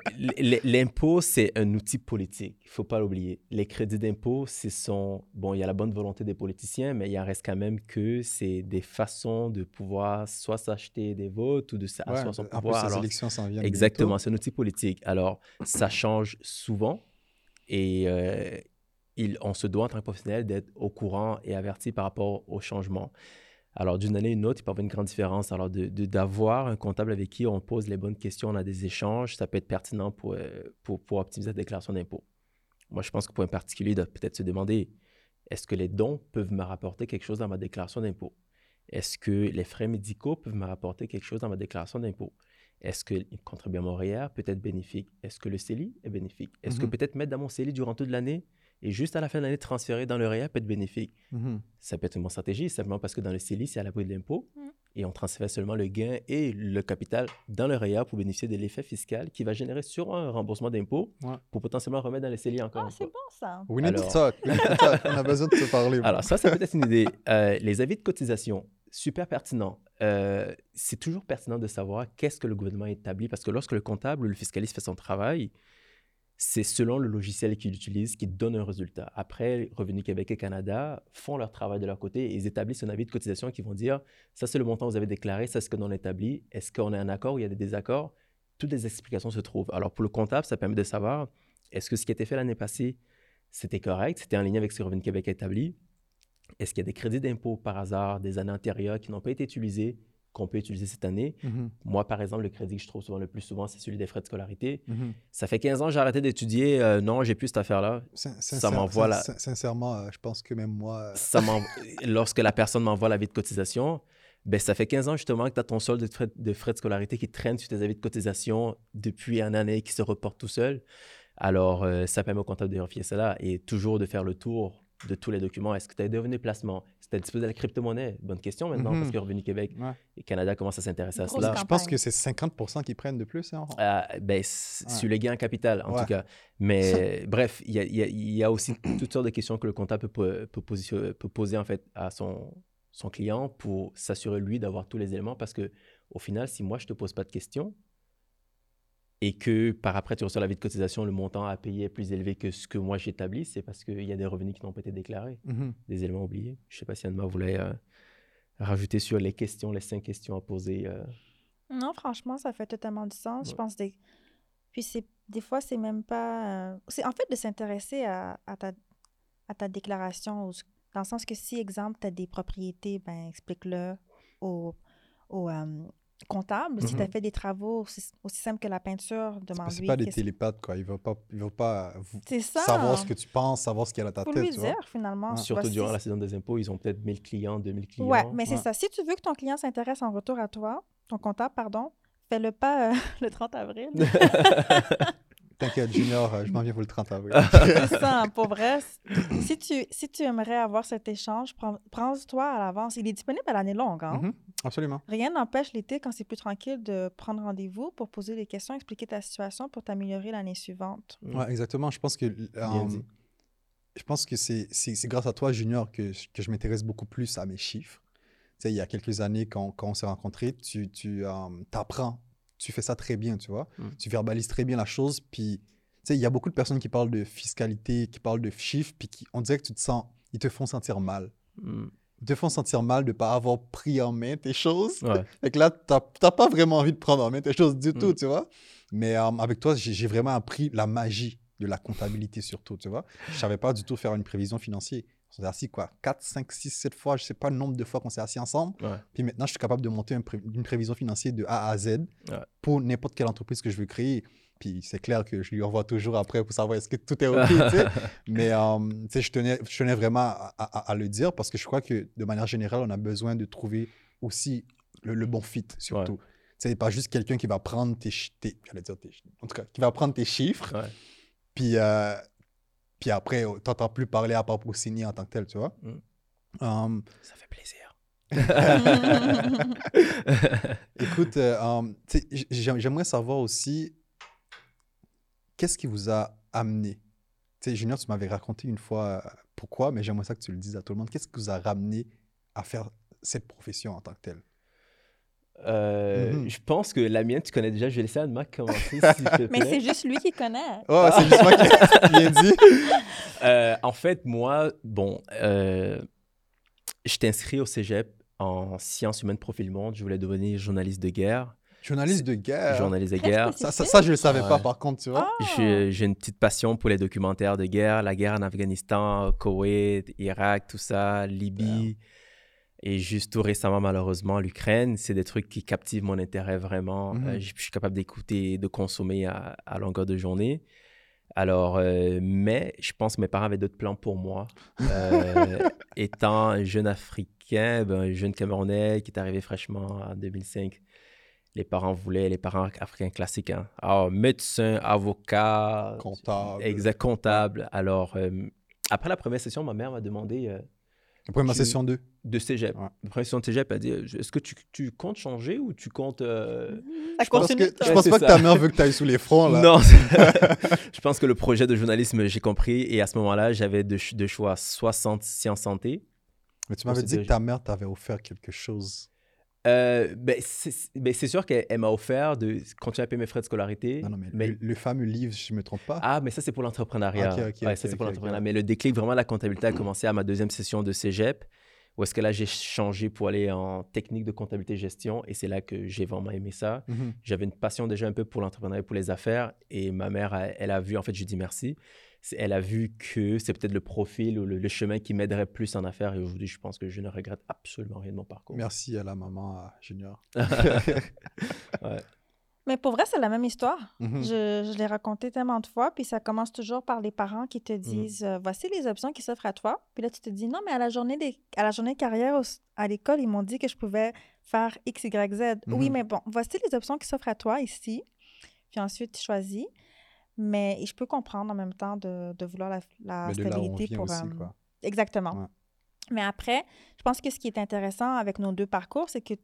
l'impôt, c'est un outil politique. Il ne faut pas l'oublier. Les crédits d'impôt, ce sont... Bon, il y a la bonne volonté des politiciens, mais il en reste quand même que c'est des façons de pouvoir soit s'acheter des votes ou de Ouais, s'asseoir son en plus, pouvoir. les Alors, élections s'en viennent. Exactement, c'est un outil politique. Alors, ça change souvent et euh, il, on se doit en tant que professionnel d'être au courant et averti par rapport au changement. Alors, d'une année à une autre, il peut y avoir une grande différence. Alors, de- de- d'avoir un comptable avec qui on pose les bonnes questions, on a des échanges, ça peut être pertinent pour, euh, pour, pour optimiser la déclaration d'impôt. Moi, je pense que pour un particulier, il doit peut-être se demander est-ce que les dons peuvent me rapporter quelque chose dans ma déclaration d'impôt? Est-ce que les frais médicaux peuvent me rapporter quelque chose dans ma déclaration d'impôt? Est-ce que le contribuable REER peut être bénéfique? Est-ce que le CELI est bénéfique? Est-ce que Mhm. peut-être mettre dans mon CELI durant toute l'année et juste à la fin de l'année transférer dans le REER peut être bénéfique Mhm. Ça peut être une bonne stratégie, simplement parce que dans le CELI, c'est à l'abri de l'impôt Mhm. et on transfère seulement le gain et le capital dans le REER pour bénéficier de l'effet fiscal qui va générer sur un remboursement d'impôt Ouais. pour potentiellement remettre dans le CELI encore Ah, c'est bon ça. We need to Alors- talk. We need to talk. On a besoin de se parler. Alors, ça, ça peut être une idée. Euh, les avis de cotisation, super pertinent. Euh, c'est toujours pertinent de savoir qu'est-ce que le gouvernement établit parce que lorsque le comptable ou le fiscaliste fait son travail, c'est selon le logiciel qu'il utilise qui donne un résultat. Après, Revenu Québec et Canada font leur travail de leur côté et ils établissent un avis de cotisation qui vont dire ça, c'est le montant que vous avez déclaré, ça, c'est ce que l'on établit. Est-ce qu'on est en accord ou il y a des désaccords? Toutes les explications se trouvent. Alors, pour le comptable, ça permet de savoir est-ce que ce qui a été fait l'année passée, c'était correct, c'était en ligne avec ce que Revenu Québec a établi? Est-ce qu'il y a des crédits d'impôt par hasard des années antérieures qui n'ont pas été utilisés, qu'on peut utiliser cette année? Mhm. Moi, par exemple, le crédit que je trouve souvent le plus souvent, c'est celui des frais de scolarité. Mhm. Ça fait 15 ans que j'ai arrêté d'étudier. euh, non, j'ai plus cette affaire-là. Sin- Ça m'envoie la- sin- Sincèrement, euh, je pense que même moi. euh, Ça [LAUGHS] Lorsque la personne m'envoie l'avis de cotisation, ben, ça fait 15 ans justement que tu as ton solde de frais, de frais de scolarité qui traîne sur tes avis de cotisation depuis une année, qui se reporte tout seul. Alors, ça permet au comptable de vérifier cela et toujours de faire le tour de tous les documents. Est-ce que tu as des revenus placement? Est-ce que tu as disposé de la crypto-monnaie? Bonne question maintenant, Mhm. parce que Revenu Québec Ouais. et Canada commencent à s'intéresser à cela. je pense que c'est 50% qui prennent de plus. Hein. Euh, ben, Ouais. sur les gains en capital, en Ouais. tout cas. Mais [LAUGHS] bref, il y a, y y aussi toutes sortes de questions que le comptable peut, peut position- peut poser en fait à son, son client pour s'assurer, lui, d'avoir tous les éléments. Parce que au final, si moi, je ne te pose pas de questions et que par après, tu reçois la vie de cotisation, le montant à payer est plus élevé que ce que moi j'établis, c'est parce qu'il y a des revenus qui n'ont pas été déclarés, Mhm. des éléments oubliés. Je ne sais pas si Anne-Ma voulait euh, rajouter sur les questions, les cinq questions à poser. euh. Non, franchement, ça fait totalement du sens. Je pense des... Puis c'est des fois, c'est même pas... euh, C'est en fait de s'intéresser à, à ta, à ta déclaration, dans le sens que si, exemple, tu as des propriétés, ben explique-le au, au euh, comptable. Si tu as Mhm. fait des travaux aussi, aussi simples que la peinture, C'est demande-lui. C'est pas des télépathes, quoi. Il va pas, il va pas vous- C'est ça. savoir ce que tu penses, savoir ce qu'il y a dans ta Faut tête. lui dire, finalement. Surtout Voici- durant la saison des impôts, ils ont peut-être 1000 clients, 2000 clients. Ouais, mais c'est Ouais. ça. Si tu veux que ton client s'intéresse en retour à toi, ton comptable, pardon, fais-le pas euh, [LAUGHS] le 30 avril. [LAUGHS] T'inquiète, Junior, euh, je m'en viens pour le 30 avril. [LAUGHS] c'est ça, pour vrai. Si tu, si tu aimerais avoir cet échange, prends- prends-toi à l'avance. Il est disponible à l'année longue. Hein? Mhm, Absolument. Rien n'empêche l'été, quand c'est plus tranquille, de prendre rendez-vous pour poser des questions, expliquer ta situation pour t'améliorer l'année suivante. Exactement. Je pense que, euh, dit. je pense que c'est c'est- c'est grâce à toi, Junior, que, je- que je m'intéresse beaucoup plus à mes chiffres. Tu sais, il y a quelques années, quand, quand on s'est rencontrés, tu, tu apprends. Tu fais ça très bien, tu vois. Mm. Tu verbalises très bien la chose. Puis, tu sais, il y a beaucoup de personnes qui parlent de fiscalité, qui parlent de chiffres, puis qui, on dirait que tu te sens, ils te font sentir mal. Mm. Te font sentir mal de ne pas avoir pris en main tes choses. Ouais. Fait que là, tu n'as pas vraiment envie de prendre en main tes choses du tout, Mm. tu vois. Mais euh, avec toi, j'ai vraiment appris la magie de la comptabilité surtout, tu vois. Je savais pas du tout faire une prévision financière. On s'est assis quoi 4, 5, 6, 7 fois, je sais pas le nombre de fois qu'on s'est assis ensemble. Ouais. Puis maintenant, je suis capable de monter pré- une prévision financière de A à Z Ouais. pour n'importe quelle entreprise que je veux créer. Puis c'est clair que je lui envoie toujours après pour savoir est-ce que tout est OK. [LAUGHS] Mais euh, je, tenais, je tenais vraiment à, à- à le dire parce que je crois que de manière générale, on a besoin de trouver aussi le, le bon fit, surtout. Tu sais, pas juste quelqu'un qui va prendre tes, tes- dire en tout cas, qui va prendre tes chiffres, Ouais. puis, euh, puis après, tu n'entends plus parler à part pour signer en tant que tel, tu vois. Mm. Um, Ça fait plaisir. [LAUGHS] [LAUGHS] Écoute, euh, um, j'aimerais savoir aussi qu'est-ce qui vous a amené? Tu sais, Junior, tu m'avais raconté une fois euh, pourquoi, mais j'aimerais ça que tu le dises à tout le monde. Qu'est-ce qui vous a ramené à faire cette profession en tant que telle? Euh, Mhm. Je pense que la mienne, tu connais déjà. [LAUGHS] Je vais laisser Anne-Mac commencer, s'il te Mais c'est juste lui qui connaît. Ouais, c'est juste moi qui viens dit. [LAUGHS] Euh, en fait, moi, bon, euh, j'étais inscrit au cégep en sciences humaines profil monde. Je voulais devenir journaliste de guerre. Journaliste de guerre. Journaliste de guerre. Ça, ça, ça, je le savais pas, par contre, tu vois. Ah! J'ai une petite passion pour les documentaires de guerre, la guerre en Afghanistan, Koweït, Irak, tout ça, Libye. Et juste tout récemment, malheureusement, l'Ukraine. C'est des trucs qui captivent mon intérêt vraiment. Mhm. Euh, je je suis capable d'écouter, de consommer à, à longueur de journée. Alors, euh, mais je pense que mes parents avaient d'autres plans pour moi. Euh, [LAUGHS] étant un jeune Africain, ben, un jeune Camerounais qui est arrivé fraîchement en 2005, les parents voulaient, les parents africains classiques, hein. Alors, médecin, avocat, Comptable. exact, comptable. Alors, euh, après la première session, ma mère m'a demandé euh, Après ma tu- session 2. de cégep. Ouais. La première session de cégep, elle a dit Est-ce que tu, tu comptes changer ou tu comptes. euh, Ça Je pense, que, je pense pas que ta mère veut que tu ailles sous les fronts, là. Non, [LAUGHS] je pense que le projet de journalisme, j'ai compris. Et à ce moment-là, j'avais deux, ch- deux choix soit santé- sciences santé. Mais tu m'avais dit que ta mère t'avait offert quelque chose. Euh, ben, c'est ben, c'est sûr qu'elle elle m'a offert de continuer à payer mes frais de scolarité. Non, non, mais, mais- Le, le fameux livre, si je me trompe pas. Ah, mais ça, c'est pour l'entrepreneuriat. Ok, ok, Ouais, ok, ça, c'est ok, pour ok, l'entrepreneuriat. ouais. Mais le déclic, vraiment, la comptabilité a commencé à ma deuxième session de cégep, où est-ce que là, j'ai changé pour aller en technique de comptabilité gestion. Et c'est là que j'ai vraiment aimé ça. Mhm. J'avais une passion déjà un peu pour l'entrepreneuriat, pour les affaires. Et ma mère, elle, elle a vu, en fait, je dis merci. Elle a vu que c'est peut-être le profil ou le, le chemin qui m'aiderait plus en affaires. Et aujourd'hui, je pense que je ne regrette absolument rien de mon parcours. Merci à la maman à Junior. [LAUGHS] [LAUGHS] Mais pour vrai, c'est la même histoire. Mhm. Je, je l'ai raconté tellement de fois, puis ça commence toujours par les parents qui te disent euh, voici les options qui s'offrent à toi. Puis là, tu te dis non, mais à la journée, des, à la journée de carrière au- à l'école, ils m'ont dit que je pouvais faire X, Y, Z. Oui, Mhm. mais bon, voici les options qui s'offrent à toi ici. Puis ensuite, tu choisis. Mais je peux comprendre en même temps de, de vouloir la, la Mais de là où on stabilité vient pour. aussi, euh, quoi. Exactement. Ouais. Mais après, je pense que ce qui est intéressant avec nos deux parcours, c'est que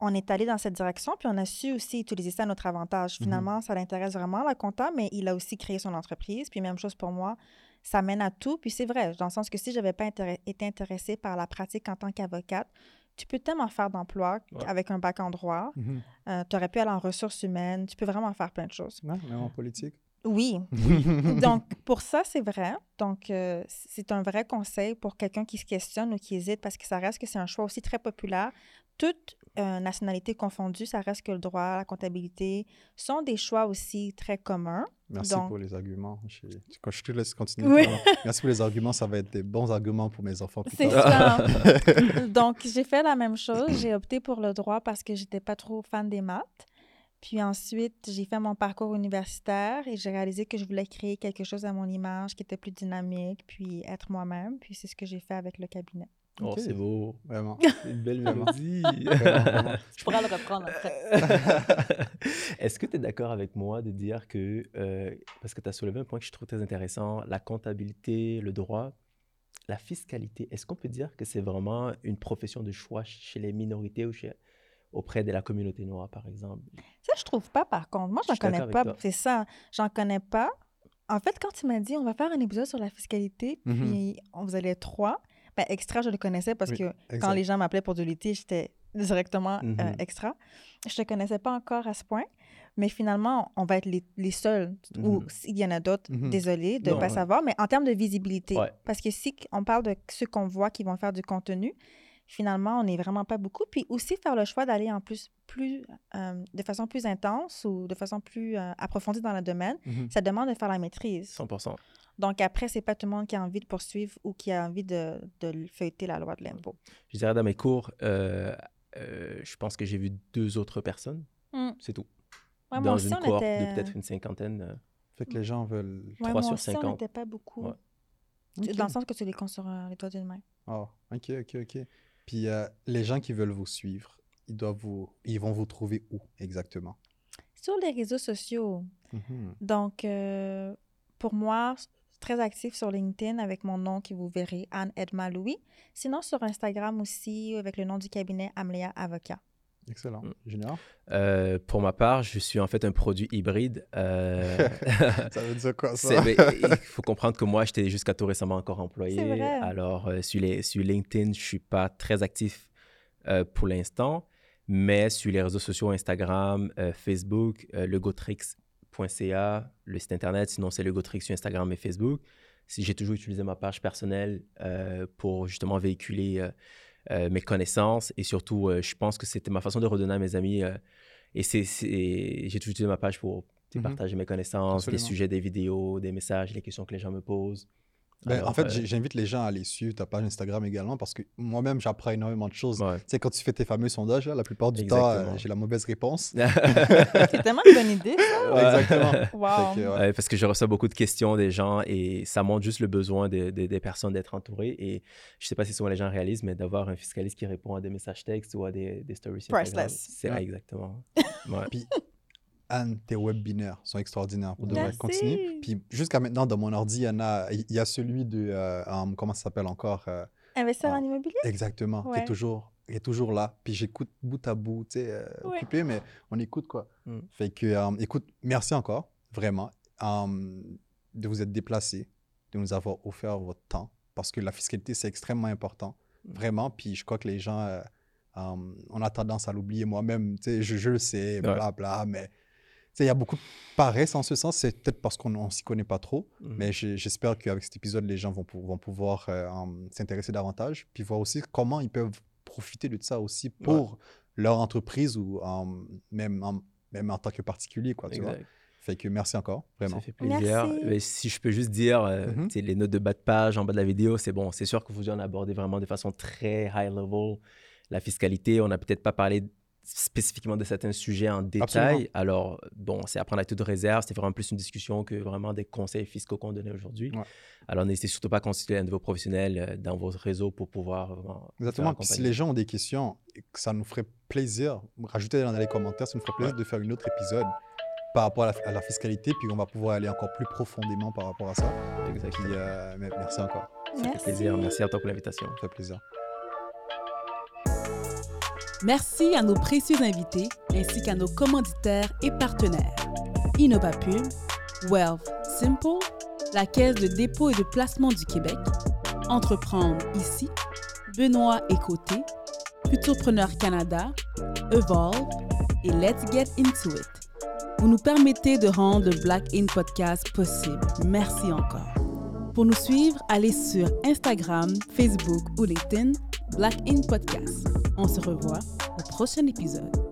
on est allé dans cette direction, puis on a su aussi utiliser ça à notre avantage. Mhm. Finalement, ça l'intéresse vraiment, la compta, mais il a aussi créé son entreprise. Puis même chose pour moi, ça mène à tout. Puis c'est vrai, dans le sens que si je n'avais pas été intéressée par la pratique en tant qu'avocate, tu peux tellement faire d'emploi Ouais. avec un bac en droit. Mhm. tu aurais pu aller en ressources humaines. Tu peux vraiment faire plein de choses. Même en politique. Oui, oui. [LAUGHS] Donc, pour ça, c'est vrai. Donc, euh, c'est un vrai conseil pour quelqu'un qui se questionne ou qui hésite parce que ça reste que c'est un choix aussi très populaire. Toutes euh, nationalités confondues, ça reste que le droit, la comptabilité sont des choix aussi très communs. Merci Donc- pour les arguments. Je, quand je te laisse continuer. Oui. Merci pour les arguments. Ça va être des bons arguments pour mes enfants C'est ça. [LAUGHS] Donc, j'ai fait la même chose. J'ai opté pour le droit parce que j'étais pas trop fan des maths. Puis ensuite, j'ai fait mon parcours universitaire et j'ai réalisé que je voulais créer quelque chose à mon image qui était plus dynamique, puis être moi-même. Puis c'est ce que j'ai fait avec le cabinet. Oh, c'est beau. Vraiment. [LAUGHS] C'est une belle mélodie. Vraiment, [LAUGHS] vraiment. Je pourrais le reprendre après. [LAUGHS] Est-ce que tu es d'accord avec moi de dire que, euh, parce que tu as soulevé un point que je trouve très intéressant, la comptabilité, le droit, la fiscalité, est-ce qu'on peut dire que c'est vraiment une profession de choix chez les minorités ou chez, auprès de la communauté noire, par exemple? Ça, je trouve pas, par contre. Moi, Je d'accord connais pas. C'est ça. J'en connais pas. En fait, quand tu m'as dit, on va faire un épisode sur la fiscalité, Mhm. puis on vous allait être trois, ben, extra, je le connaissais parce Oui, que quand les gens m'appelaient pour du litige, j'étais directement euh, Mhm. extra. Je te connaissais pas encore à ce point, mais finalement, on va être les, les seuls, ou Mhm. s'il y en a d'autres, Mhm. désolé de ne pas ouais. savoir, mais en termes de visibilité, Ouais. parce que si on parle de ceux qu'on voit qui vont faire du contenu, finalement, on n'est vraiment pas beaucoup. Puis aussi faire le choix d'aller en plus, plus euh, de façon plus intense ou de façon plus euh, approfondie dans le domaine, ça demande de faire la maîtrise. 100 Donc après, c'est pas tout le monde qui a envie de poursuivre ou qui a envie de, de feuilleter la loi de l'impôt. Je dirais dans mes cours, euh, euh, je pense que j'ai vu deux autres personnes. Mm. C'est tout. Ouais, dans aussi, une on cohorte était... de peut-être une cinquantaine. euh, Fait que les gens veulent. Ouais, trois moi sur aussi, on 50. n'était pas beaucoup. Ouais. Dans le sens que tu les comptes sur euh, les doigts d'une main. Ah, ok, ok, ok. Puis euh, les gens qui veulent vous suivre, ils doivent vous, ils vont vous trouver où exactement? Sur les réseaux sociaux. Mhm. Donc, euh, pour moi, très actif sur LinkedIn avec mon nom que vous verrez, Anne Edma Louis. Sinon, sur Instagram aussi, avec le nom du cabinet Amléa Avocat. Excellent. Mm. Junior? Euh, pour ma part, je suis en fait un produit hybride. euh, [LAUGHS] Ça veut dire quoi ça? Mais [LAUGHS] il faut comprendre que moi, j'étais jusqu'à tout récemment encore employé. Vrai. Alors, euh, sur, les, sur LinkedIn, je suis pas très actif euh, pour l'instant, mais sur les réseaux sociaux, Instagram, euh, Facebook, euh, le site internet, sinon c'est legotrix sur Instagram et Facebook. Si j'ai toujours utilisé ma page personnelle euh, pour justement véhiculer euh, euh, mes connaissances et surtout, euh, je pense que c'était ma façon de redonner à mes amis. euh, et c'est, j'ai toujours utilisé ma page pour Mhm. partager mes connaissances, des Absolument. sujets, des vidéos, des messages, les questions que les gens me posent. Ben, Alors, en fait, euh, j'invite les gens à aller suivre ta page Instagram également parce que moi-même, j'apprends énormément de choses. ouais. Tu sais, quand tu fais tes fameux sondages, là, la plupart du temps, euh, j'ai la mauvaise réponse. [LAUGHS] [LAUGHS] C'est tellement une bonne idée, ça. Exactement. [LAUGHS] Wow. Fait que, ouais. Ouais, parce que je reçois beaucoup de questions des gens et ça montre juste le besoin de- de- des personnes d'être entourées. Et je sais pas si souvent les gens réalisent, mais d'avoir un fiscaliste qui répond à des messages textes ou à des, des stories Priceless. C'est Ouais. exactement. Ouais. Anne, tes webinaires sont extraordinaires. Pour de vrai, Merci. continue. Puis jusqu'à maintenant, dans mon ordi, il y en a, il y a celui de, euh, um, comment ça s'appelle encore euh, Investir Ah. en immobilier? Exactement, qui Ouais. est toujours, qui est toujours là. Puis j'écoute bout à bout, tu sais, euh, Ouais. occupé, mais on écoute quoi. Mm. Fait que, euh, écoute, merci encore, vraiment, euh, de vous être déplacé, de nous avoir offert votre temps, parce que la fiscalité, c'est extrêmement important, Mm. vraiment. Puis je crois que les gens, euh, on a tendance à l'oublier. Moi-même, tu sais, je, je le sais, blabla, mais tu sais, il y a beaucoup de paresse en ce sens. C'est peut-être parce qu'on ne s'y connaît pas trop. Mhm. Mais j'espère qu'avec cet épisode, les gens vont, pou- vont pouvoir euh, s'intéresser davantage, puis voir aussi comment ils peuvent profiter de ça aussi pour leur entreprise ou en- même, en, même en tant que particulier. Quoi, tu vois. Fait que merci encore, vraiment. Ça fait plaisir. Mais si je peux juste dire, euh, Mhm. les notes de bas de page en bas de la vidéo, c'est bon. C'est sûr que vous en abordez vraiment de façon très high level la fiscalité. On n'a peut-être pas parlé spécifiquement de certains sujets en détail. Absolument. Alors, bon, c'est à prendre avec toute réserve. C'était vraiment plus une discussion que vraiment des conseils fiscaux qu'on donnait aujourd'hui. Ouais. Alors, n'hésitez surtout pas à constituer un de vos professionnels euh, dans votre réseau pour pouvoir vraiment. faire Exactement. Puis si les gens ont des questions, ça nous ferait plaisir, rajoutez dans les commentaires, ça nous ferait plaisir de faire un autre épisode par rapport à la, à la fiscalité, puis on va pouvoir aller encore plus profondément par rapport à ça. Puis Exactement. euh, merci encore, Ça fait plaisir. Merci à toi pour l'invitation. ça fait plaisir. Merci à nos précieux invités ainsi qu'à nos commanditaires et partenaires. InnovaPub, Wealth Simple, la Caisse de dépôt et de placement du Québec, Entreprendre ici, Benoît et Côté, Futurpreneur Canada, Evolve et Let's Get Into It. Vous nous permettez de rendre le Black In Podcast possible. Merci encore. Pour nous suivre, allez sur Instagram, Facebook ou LinkedIn, Black In Podcast. On se revoit au prochain épisode.